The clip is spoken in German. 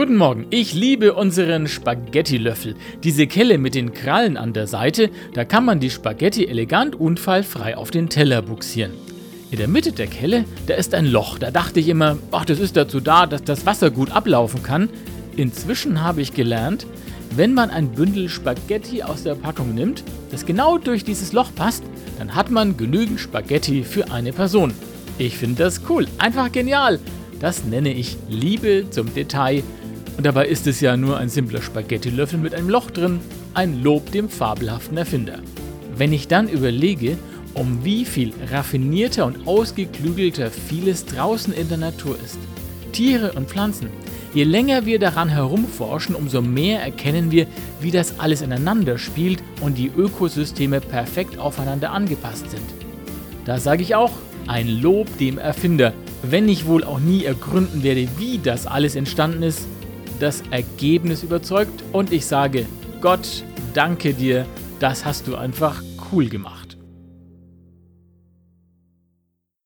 Guten Morgen, ich liebe unseren Spaghetti-Löffel. Diese Kelle mit den Krallen an der Seite, da kann man die Spaghetti elegant unfallfrei auf den Teller buxieren. In der Mitte der Kelle, da ist ein Loch. Da dachte ich immer, ach, das ist dazu da, dass das Wasser gut ablaufen kann. Inzwischen habe ich gelernt, wenn man ein Bündel Spaghetti aus der Packung nimmt, das genau durch dieses Loch passt, dann hat man genügend Spaghetti für eine Person. Ich finde das cool, einfach genial. Das nenne ich Liebe zum Detail. Und dabei ist es ja nur ein simpler Spaghetti-Löffel mit einem Loch drin, ein Lob dem fabelhaften Erfinder. Wenn ich dann überlege, um wie viel raffinierter und ausgeklügelter vieles draußen in der Natur ist. Tiere und Pflanzen. Je länger wir daran herumforschen, umso mehr erkennen wir, wie das alles ineinander spielt und die Ökosysteme perfekt aufeinander angepasst sind. Da sage ich auch, ein Lob dem Erfinder, wenn ich wohl auch nie ergründen werde, wie das alles entstanden ist. Das Ergebnis überzeugt und ich sage, Gott, danke dir, das hast du einfach cool gemacht.